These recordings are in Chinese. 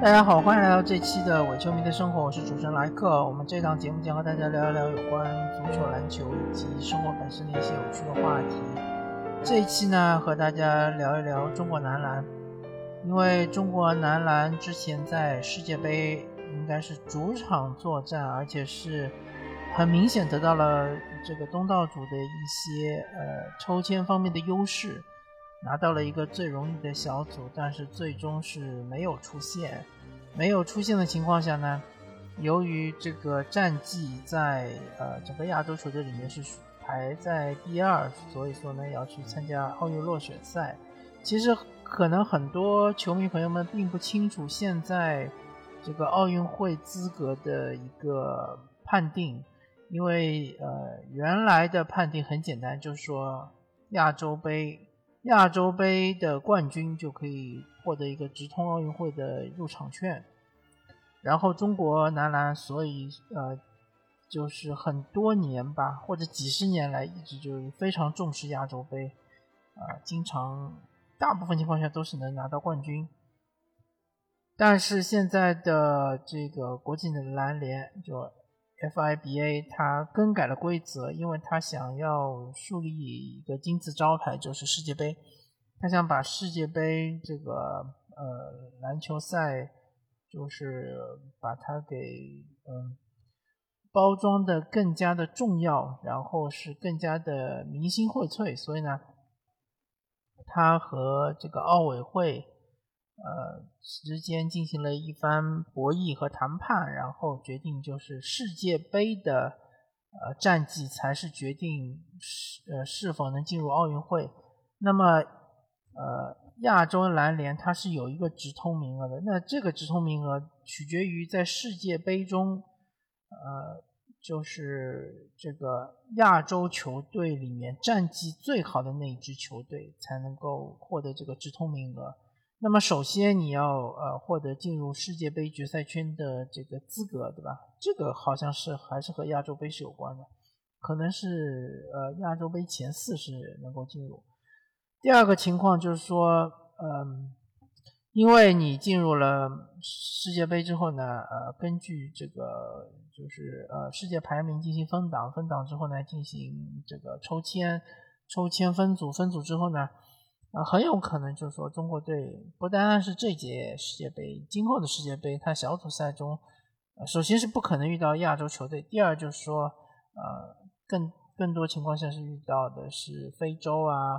大家好，欢迎来到这期的伪球迷的生活，我是主持人莱克。我们这档节目将和大家聊一聊有关足球、篮球以及生活本身的一些有趣的话题。这一期呢，和大家聊一聊中国男篮，因为中国男篮之前在世界杯应该是主场作战，而且是很明显得到了这个东道主的一些呃抽签方面的优势。拿到了一个最容易的小组，但是最终是没有出现。没有出现的情况下呢，由于这个战绩在呃整个亚洲球队里面是排在第二，所以说呢要去参加奥运落选赛。其实可能很多球迷朋友们并不清楚现在这个奥运会资格的一个判定，因为呃原来的判定很简单，就是说亚洲杯。亚洲杯的冠军就可以获得一个直通奥运会的入场券，然后中国男篮所以呃就是很多年吧，或者几十年来一直就非常重视亚洲杯，啊，经常大部分情况下都是能拿到冠军，但是现在的这个国际的篮联就。FIBA 它更改了规则，因为它想要树立一个金字招牌，就是世界杯。他想把世界杯这个呃篮球赛，就是把它给嗯包装的更加的重要，然后是更加的明星荟萃。所以呢，他和这个奥委会。呃，之间进行了一番博弈和谈判，然后决定就是世界杯的呃战绩才是决定是呃是否能进入奥运会。那么呃亚洲篮联它是有一个直通名额的，那这个直通名额取决于在世界杯中呃就是这个亚洲球队里面战绩最好的那一支球队才能够获得这个直通名额。那么首先你要呃获得进入世界杯决赛圈的这个资格，对吧？这个好像是还是和亚洲杯是有关的，可能是呃亚洲杯前四是能够进入。第二个情况就是说，嗯，因为你进入了世界杯之后呢，呃，根据这个就是呃世界排名进行分档，分档之后呢进行这个抽签，抽签分组，分组之后呢。啊，很有可能就是说，中国队不单单是这届世界杯，今后的世界杯，它小组赛中，首先是不可能遇到亚洲球队，第二就是说，呃，更更多情况下是遇到的是非洲啊，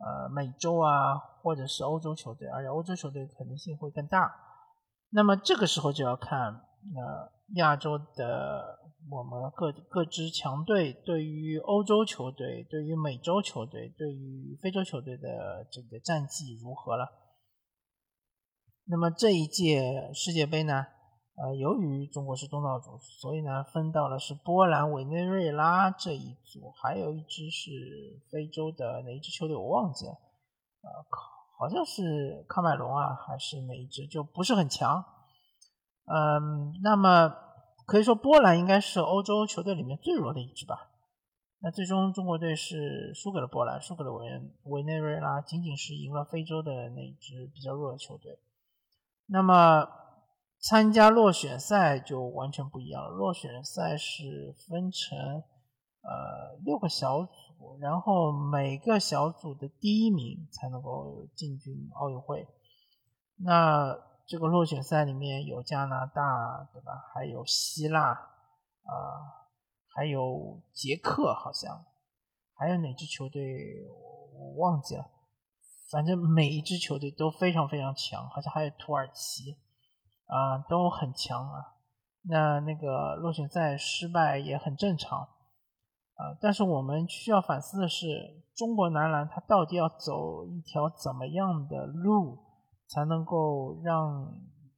呃，美洲啊，或者是欧洲球队，而且欧洲球队可能性会更大。那么这个时候就要看，呃，亚洲的。我们各各支强队对于欧洲球队、对于美洲球队、对于非洲球队的这个战绩如何了？那么这一届世界杯呢？呃，由于中国是东道主，所以呢分到了是波兰、委内瑞拉这一组，还有一支是非洲的哪一支球队我忘记了，呃，好像是喀麦隆啊，还是哪一支，就不是很强。嗯，那么。可以说波兰应该是欧洲球队里面最弱的一支吧。那最终中国队是输给了波兰，输给了委委内瑞拉，仅仅是赢了非洲的那支比较弱的球队。那么参加落选赛就完全不一样了。落选赛是分成呃六个小组，然后每个小组的第一名才能够进军奥运会。那这个落选赛里面有加拿大，对吧？还有希腊，啊，还有捷克，好像还有哪支球队我忘记了。反正每一支球队都非常非常强，好像还有土耳其，啊，都很强啊。那那个落选赛失败也很正常，啊，但是我们需要反思的是，中国男篮他到底要走一条怎么样的路？才能够让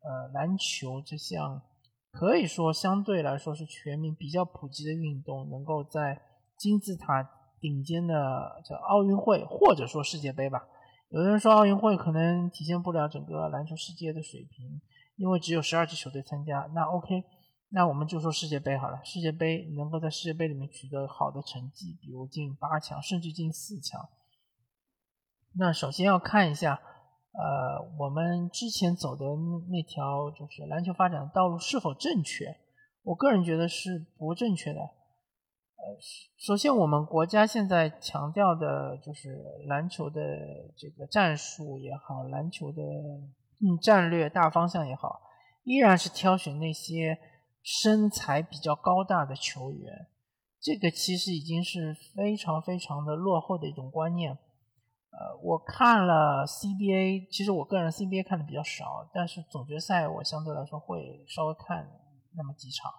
呃篮球这项可以说相对来说是全民比较普及的运动，能够在金字塔顶尖的叫奥运会或者说世界杯吧。有的人说奥运会可能体现不了整个篮球世界的水平，因为只有十二支球队参加。那 OK，那我们就说世界杯好了。世界杯能够在世界杯里面取得好的成绩，比如进八强甚至进四强，那首先要看一下。呃，我们之前走的那那条就是篮球发展道路是否正确？我个人觉得是不正确的。呃，首先我们国家现在强调的就是篮球的这个战术也好，篮球的嗯战略大方向也好，依然是挑选那些身材比较高大的球员。这个其实已经是非常非常的落后的一种观念。呃，我看了 CBA，其实我个人 CBA 看的比较少，但是总决赛我相对来说会稍微看那么几场，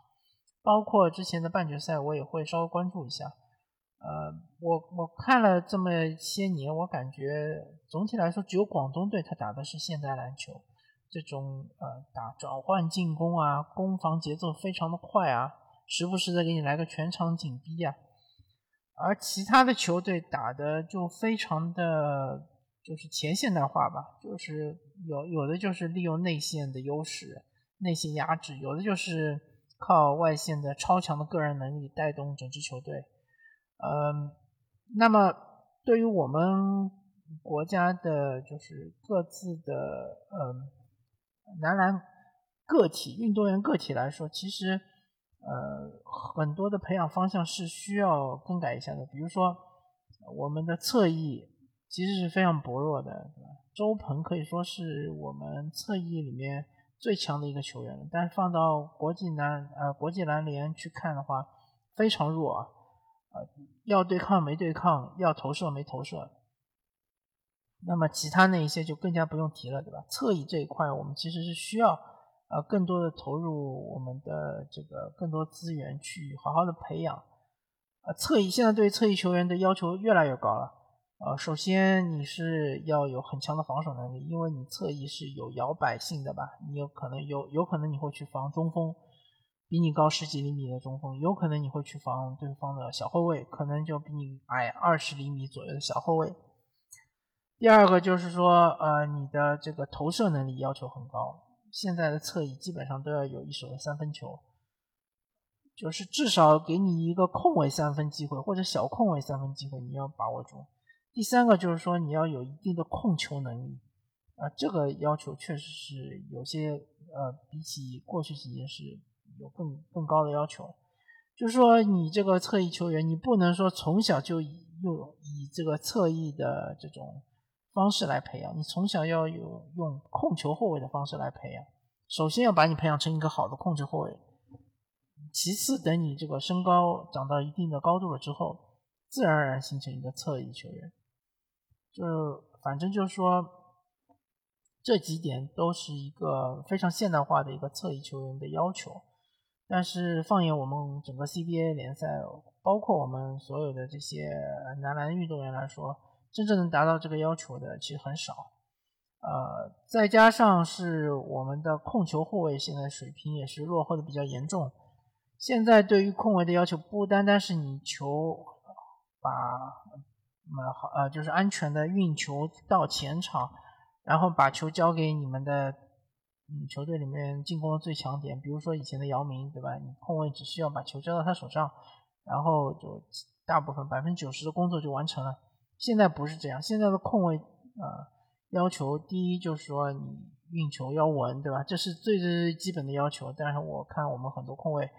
包括之前的半决赛我也会稍微关注一下。呃，我我看了这么些年，我感觉总体来说只有广东队他打的是现代篮球，这种呃打转换进攻啊，攻防节奏非常的快啊，时不时的给你来个全场紧逼啊。而其他的球队打的就非常的就是前现代化吧，就是有有的就是利用内线的优势，内线压制；有的就是靠外线的超强的个人能力带动整支球队。嗯，那么对于我们国家的，就是各自的嗯男篮个体运动员个体来说，其实。呃，很多的培养方向是需要更改一下的。比如说，我们的侧翼其实是非常薄弱的，对吧？周鹏可以说是我们侧翼里面最强的一个球员，但是放到国际篮呃国际篮联去看的话，非常弱啊，呃，要对抗没对抗，要投射没投射。那么其他那一些就更加不用提了，对吧？侧翼这一块，我们其实是需要。呃，更多的投入我们的这个更多资源去好好的培养。呃，侧翼现在对侧翼球员的要求越来越高了。呃，首先你是要有很强的防守能力，因为你侧翼是有摇摆性的吧？你有可能有有可能你会去防中锋，比你高十几厘米的中锋，有可能你会去防对方的小后卫，可能就比你矮二十厘米左右的小后卫。第二个就是说，呃，你的这个投射能力要求很高。现在的侧翼基本上都要有一手的三分球，就是至少给你一个空位三分机会或者小空位三分机会，你要把握住。第三个就是说你要有一定的控球能力，啊，这个要求确实是有些呃，比起过去几年是有更更高的要求。就是说你这个侧翼球员，你不能说从小就以用以这个侧翼的这种。方式来培养你，从小要有用控球后卫的方式来培养。首先要把你培养成一个好的控球后卫，其次等你这个身高长到一定的高度了之后，自然而然形成一个侧翼球员。就是反正就是说，这几点都是一个非常现代化的一个侧翼球员的要求。但是放眼我们整个 CBA 联赛，包括我们所有的这些男篮运动员来说。真正能达到这个要求的其实很少，呃，再加上是我们的控球后卫现在水平也是落后的比较严重。现在对于控卫的要求不单单是你球把呃好呃就是安全的运球到前场，然后把球交给你们的嗯球队里面进攻的最强点，比如说以前的姚明对吧？你控卫只需要把球交到他手上，然后就大部分百分之九十的工作就完成了。现在不是这样，现在的控卫啊，要求第一就是说你运球要稳，对吧？这是最最基本的要求。但是我看我们很多控卫，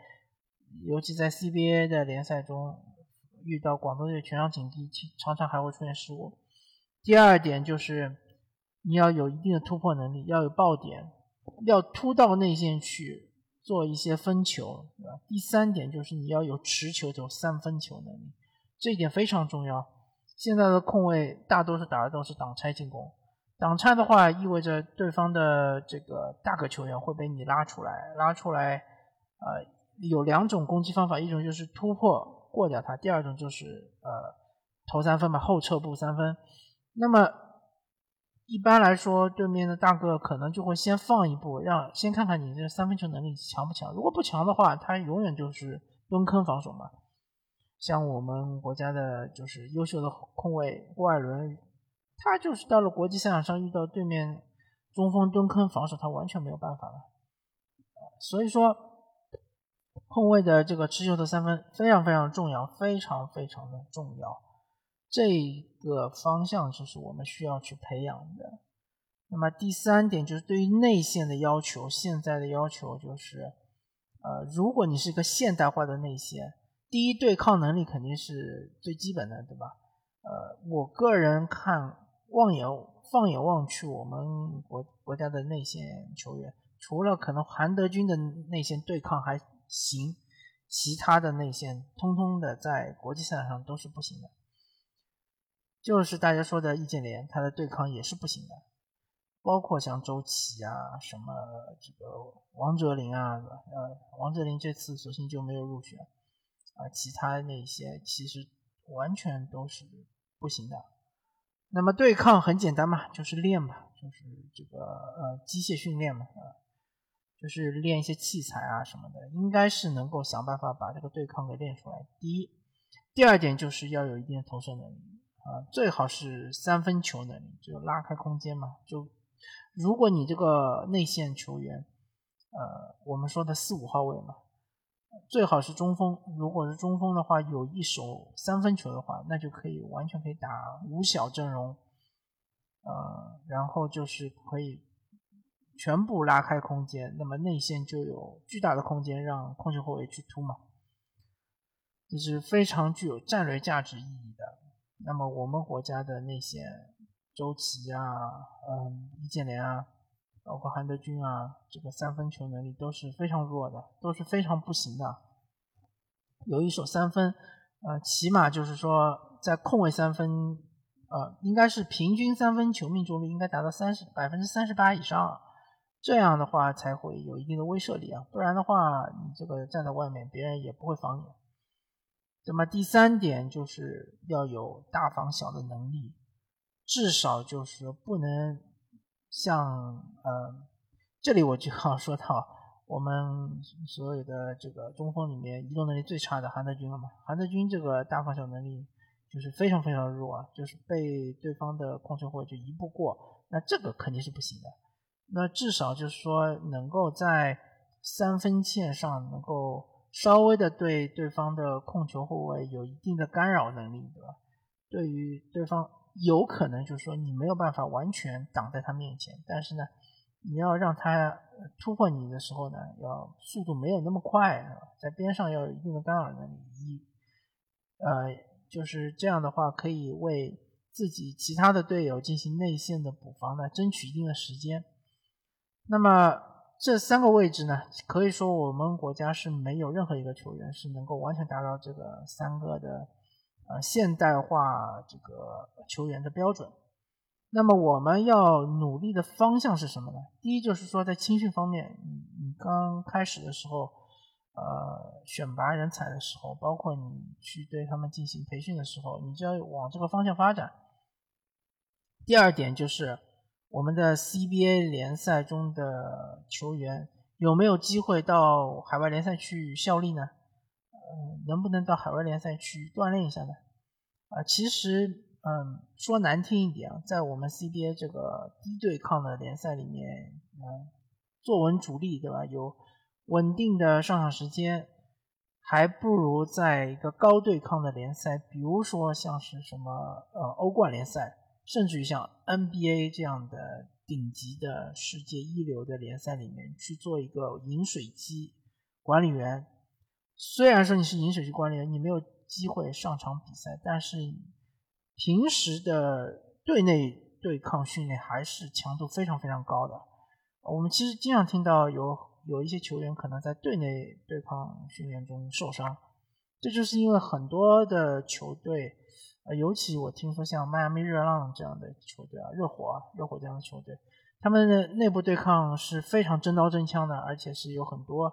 尤其在 CBA 的联赛中，遇到广东队全场紧逼，常常还会出现失误。第二点就是你要有一定的突破能力，要有爆点，要突到内线去做一些分球，对吧？第三点就是你要有持球有三分球能力，这一点非常重要。现在的控卫大多数打的都是挡拆进攻，挡拆的话意味着对方的这个大个球员会被你拉出来，拉出来，呃，有两种攻击方法，一种就是突破过掉他，第二种就是呃投三分嘛，后撤步三分。那么一般来说，对面的大个可能就会先放一步，让先看看你这三分球能力强不强。如果不强的话，他永远就是蹲坑防守嘛。像我们国家的就是优秀的控卫郭艾伦，他就是到了国际赛场上遇到对面中锋蹲坑防守，他完全没有办法了。所以说，控卫的这个持球的三分非常非常重要，非常非常的重要。这个方向就是我们需要去培养的。那么第三点就是对于内线的要求，现在的要求就是，呃，如果你是一个现代化的内线，第一对抗能力肯定是最基本的，对吧？呃，我个人看，望眼放眼望去，我们国国家的内线球员，除了可能韩德君的内线对抗还行，其他的内线通通的在国际赛场上都是不行的。就是大家说的易建联，他的对抗也是不行的，包括像周琦啊，什么这个王哲林啊，呃，王哲林这次索性就没有入选，啊，其他那些其实完全都是不行的。那么对抗很简单嘛，就是练嘛，就是这个呃机械训练嘛，啊，就是练一些器材啊什么的，应该是能够想办法把这个对抗给练出来。第一，第二点就是要有一定的投射能力。啊，最好是三分球能力，就拉开空间嘛。就如果你这个内线球员，呃，我们说的四五号位嘛，最好是中锋。如果是中锋的话，有一手三分球的话，那就可以完全可以打五小阵容，呃，然后就是可以全部拉开空间，那么内线就有巨大的空间让控球后卫去突嘛，这是非常具有战略价值意义的。那么我们国家的内线，周琦啊，嗯，易建联啊，包括韩德君啊，这个三分球能力都是非常弱的，都是非常不行的。有一手三分，呃，起码就是说在空位三分，呃，应该是平均三分球命中率应该达到三十百分之三十八以上，这样的话才会有一定的威慑力啊，不然的话，你这个站在外面，别人也不会防你。那么第三点就是要有大防小的能力，至少就是不能像呃，这里我就要说到我们所有的这个中锋里面移动能力最差的韩德君了嘛。韩德君这个大防守能力就是非常非常弱，就是被对方的控球后卫就一步过，那这个肯定是不行的。那至少就是说能够在三分线上能够。稍微的对对方的控球后卫有一定的干扰能力，对吧？对于对方有可能就是说你没有办法完全挡在他面前，但是呢，你要让他突破你的时候呢，要速度没有那么快，在边上要有一定的干扰能力。一，呃，就是这样的话，可以为自己其他的队友进行内线的补防呢，争取一定的时间。那么。这三个位置呢，可以说我们国家是没有任何一个球员是能够完全达到这个三个的呃现代化这个球员的标准。那么我们要努力的方向是什么呢？第一就是说在青训方面，你你刚开始的时候，呃，选拔人才的时候，包括你去对他们进行培训的时候，你就要往这个方向发展。第二点就是。我们的 CBA 联赛中的球员有没有机会到海外联赛去效力呢？呃，能不能到海外联赛去锻炼一下呢？啊，其实，嗯，说难听一点啊，在我们 CBA 这个低对抗的联赛里面，嗯，坐稳主力，对吧？有稳定的上场时间，还不如在一个高对抗的联赛，比如说像是什么呃欧冠联赛。甚至于像 NBA 这样的顶级的世界一流的联赛里面去做一个饮水机管理员，虽然说你是饮水机管理员，你没有机会上场比赛，但是平时的队内对抗训练还是强度非常非常高的。我们其实经常听到有有一些球员可能在队内对抗训练中受伤，这就是因为很多的球队。呃，尤其我听说像迈阿密热浪这样的球队啊，热火啊，热火这样的球队，他们的内部对抗是非常真刀真枪的，而且是有很多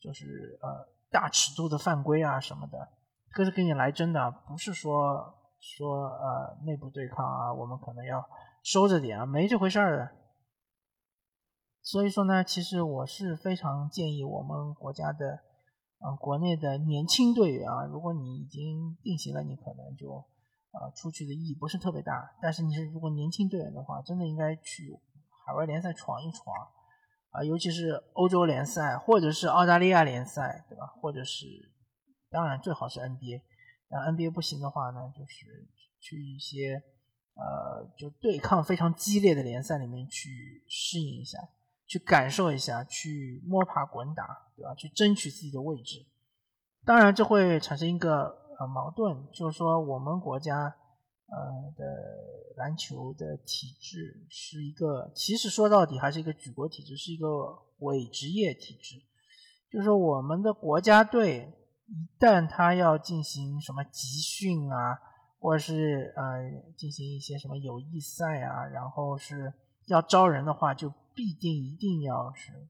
就是呃大尺度的犯规啊什么的，这是给你来真的，不是说说呃内部对抗啊，我们可能要收着点啊，没这回事儿的。所以说呢，其实我是非常建议我们国家的呃国内的年轻队员啊，如果你已经定型了，你可能就。啊，出去的意义不是特别大，但是你是如果年轻队员的话，真的应该去海外联赛闯一闯啊，尤其是欧洲联赛或者是澳大利亚联赛，对吧？或者是当然最好是 NBA，那 NBA 不行的话呢，就是去一些呃，就对抗非常激烈的联赛里面去适应一下，去感受一下，去摸爬滚打，对吧？去争取自己的位置。当然，这会产生一个呃矛盾，就是说我们国家呃的篮球的体制是一个，其实说到底还是一个举国体制，是一个伪职业体制。就是，我们的国家队一旦他要进行什么集训啊，或者是呃进行一些什么友谊赛啊，然后是要招人的话，就必定一定要是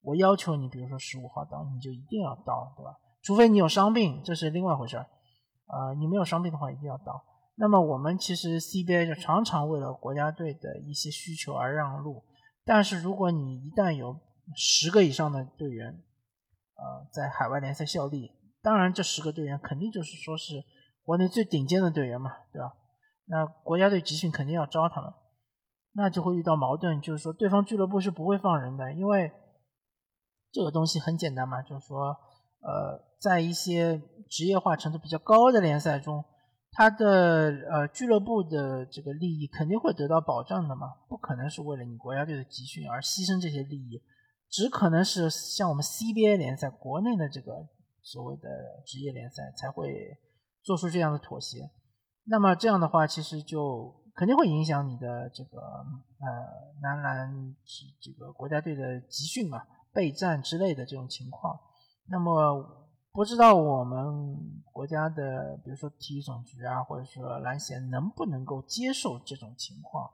我要求你，比如说十五号到，你就一定要到，对吧？除非你有伤病，这是另外一回事儿。啊，你没有伤病的话，一定要到。那么我们其实 CBA 就常常为了国家队的一些需求而让路，但是如果你一旦有十个以上的队员，呃，在海外联赛效力，当然这十个队员肯定就是说是国内最顶尖的队员嘛，对吧？那国家队集训肯定要招他们，那就会遇到矛盾，就是说对方俱乐部是不会放人的，因为这个东西很简单嘛，就是说，呃，在一些职业化程度比较高的联赛中，他的呃俱乐部的这个利益肯定会得到保障的嘛，不可能是为了你国家队的集训而牺牲这些利益。只可能是像我们 CBA 联赛国内的这个所谓的职业联赛才会做出这样的妥协。那么这样的话，其实就肯定会影响你的这个呃男篮这个国家队的集训嘛、备战之类的这种情况。那么不知道我们国家的，比如说体育总局啊，或者说篮协能不能够接受这种情况？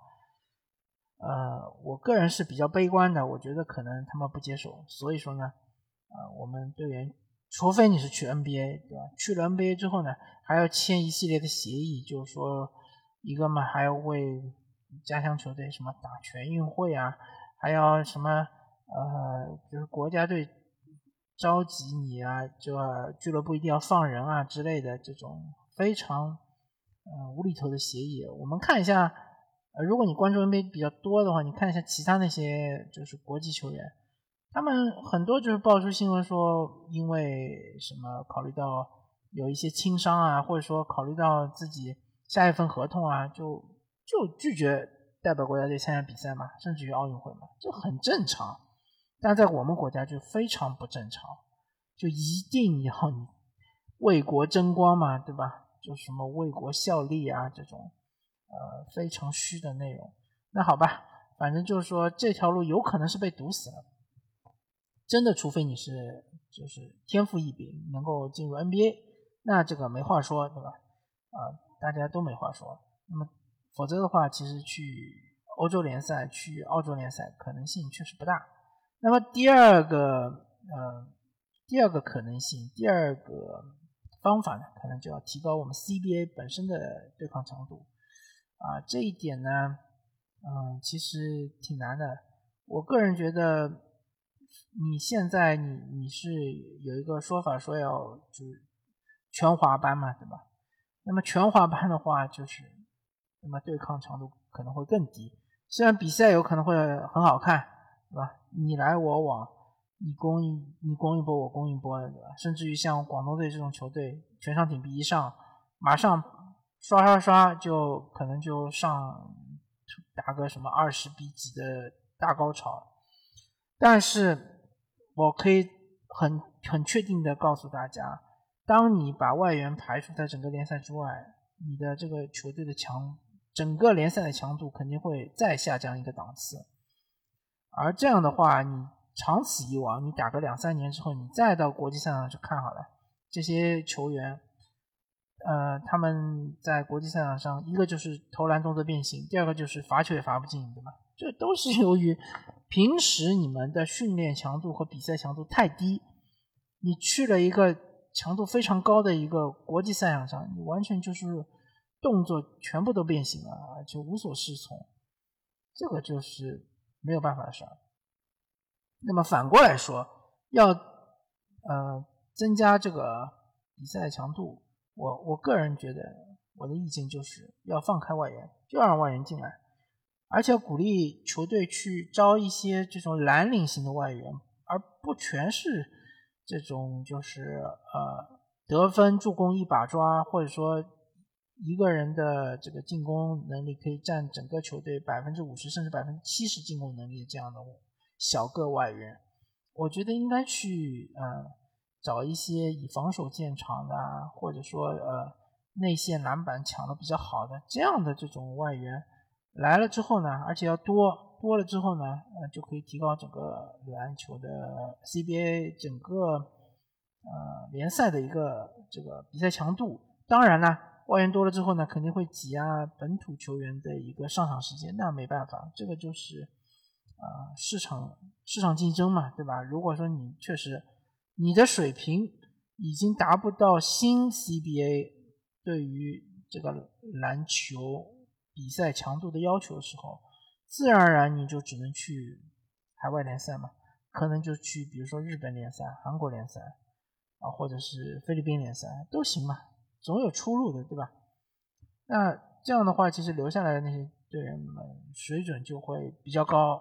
呃，我个人是比较悲观的，我觉得可能他们不接受，所以说呢，呃，我们队员除非你是去 NBA，对吧？去了 NBA 之后呢，还要签一系列的协议，就是说一个嘛，还要为家乡球队什么打全运会啊，还要什么呃，就是国家队召集你啊，就啊俱乐部一定要放人啊之类的这种非常呃无厘头的协议，我们看一下。呃，如果你关注 NBA 比较多的话，你看一下其他那些就是国际球员，他们很多就是爆出新闻说，因为什么考虑到有一些轻伤啊，或者说考虑到自己下一份合同啊，就就拒绝代表国家队参加比赛嘛，甚至于奥运会嘛，这很正常。但在我们国家就非常不正常，就一定要你为国争光嘛，对吧？就什么为国效力啊这种。呃，非常虚的内容。那好吧，反正就是说这条路有可能是被堵死了。真的，除非你是就是天赋异禀，能够进入 NBA，那这个没话说，对吧？啊，大家都没话说。那么，否则的话，其实去欧洲联赛、去澳洲联赛可能性确实不大。那么第二个，呃，第二个可能性，第二个方法呢，可能就要提高我们 CBA 本身的对抗强度。啊，这一点呢，嗯，其实挺难的。我个人觉得，你现在你你是有一个说法说要就是全华班嘛，对吧？那么全华班的话，就是那么对抗强度可能会更低。虽然比赛有可能会很好看，对吧？你来我往，你攻一你攻一波，我攻一波的，对吧？甚至于像广东队这种球队，全场顶逼一上，马上。刷刷刷，就可能就上打个什么二十比几的大高潮，但是我可以很很确定的告诉大家，当你把外援排除在整个联赛之外，你的这个球队的强，整个联赛的强度肯定会再下降一个档次，而这样的话，你长此以往，你打个两三年之后，你再到国际赛场去看好了，这些球员。呃，他们在国际赛场上，一个就是投篮动作变形，第二个就是罚球也罚不进，对吧？这都是由于平时你们的训练强度和比赛强度太低，你去了一个强度非常高的一个国际赛场上，你完全就是动作全部都变形了，而且无所适从，这个就是没有办法的事儿。那么反过来说，要呃增加这个比赛的强度。我我个人觉得，我的意见就是要放开外援，就让外援进来，而且鼓励球队去招一些这种蓝领型的外援，而不全是这种就是呃得分助攻一把抓，或者说一个人的这个进攻能力可以占整个球队百分之五十甚至百分之七十进攻能力的这样的小个外援，我觉得应该去呃找一些以防守见长的，或者说呃内线篮板抢的比较好的这样的这种外援来了之后呢，而且要多多了之后呢，呃就可以提高整个篮球的 CBA 整个呃联赛的一个这个比赛强度。当然呢。外援多了之后呢，肯定会挤压本土球员的一个上场时间，那没办法，这个就是啊市场市场竞争嘛，对吧？如果说你确实你的水平已经达不到新 CBA 对于这个篮球比赛强度的要求的时候，自然而然你就只能去海外联赛嘛，可能就去比如说日本联赛、韩国联赛啊，或者是菲律宾联赛都行嘛。总有出路的，对吧？那这样的话，其实留下来的那些队员们水准就会比较高，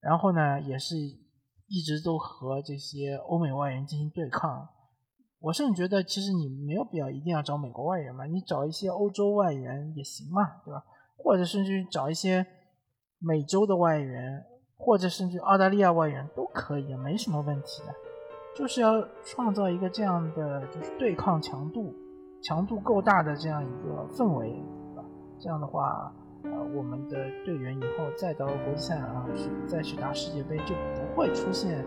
然后呢，也是一直都和这些欧美外援进行对抗。我甚至觉得，其实你没有必要一定要找美国外援嘛，你找一些欧洲外援也行嘛，对吧？或者甚至找一些美洲的外援，或者甚至澳大利亚外援都可以，没什么问题的。就是要创造一个这样的就是对抗强度。强度够大的这样一个氛围，啊，这样的话，呃，我们的队员以后再到国际赛啊，去再去打世界杯，就不会出现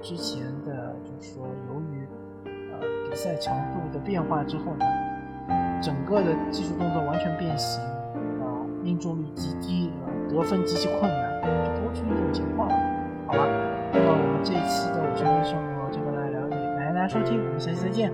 之前的，就是说由于呃比赛强度的变化之后呢，整个的技术动作完全变形，啊，命中率极低啊，得分极其困难，就不会出现这种情况了，好吧？那么我们这一期的我球迷生活就跟大家聊这里，感谢大家收听，我们下期再见，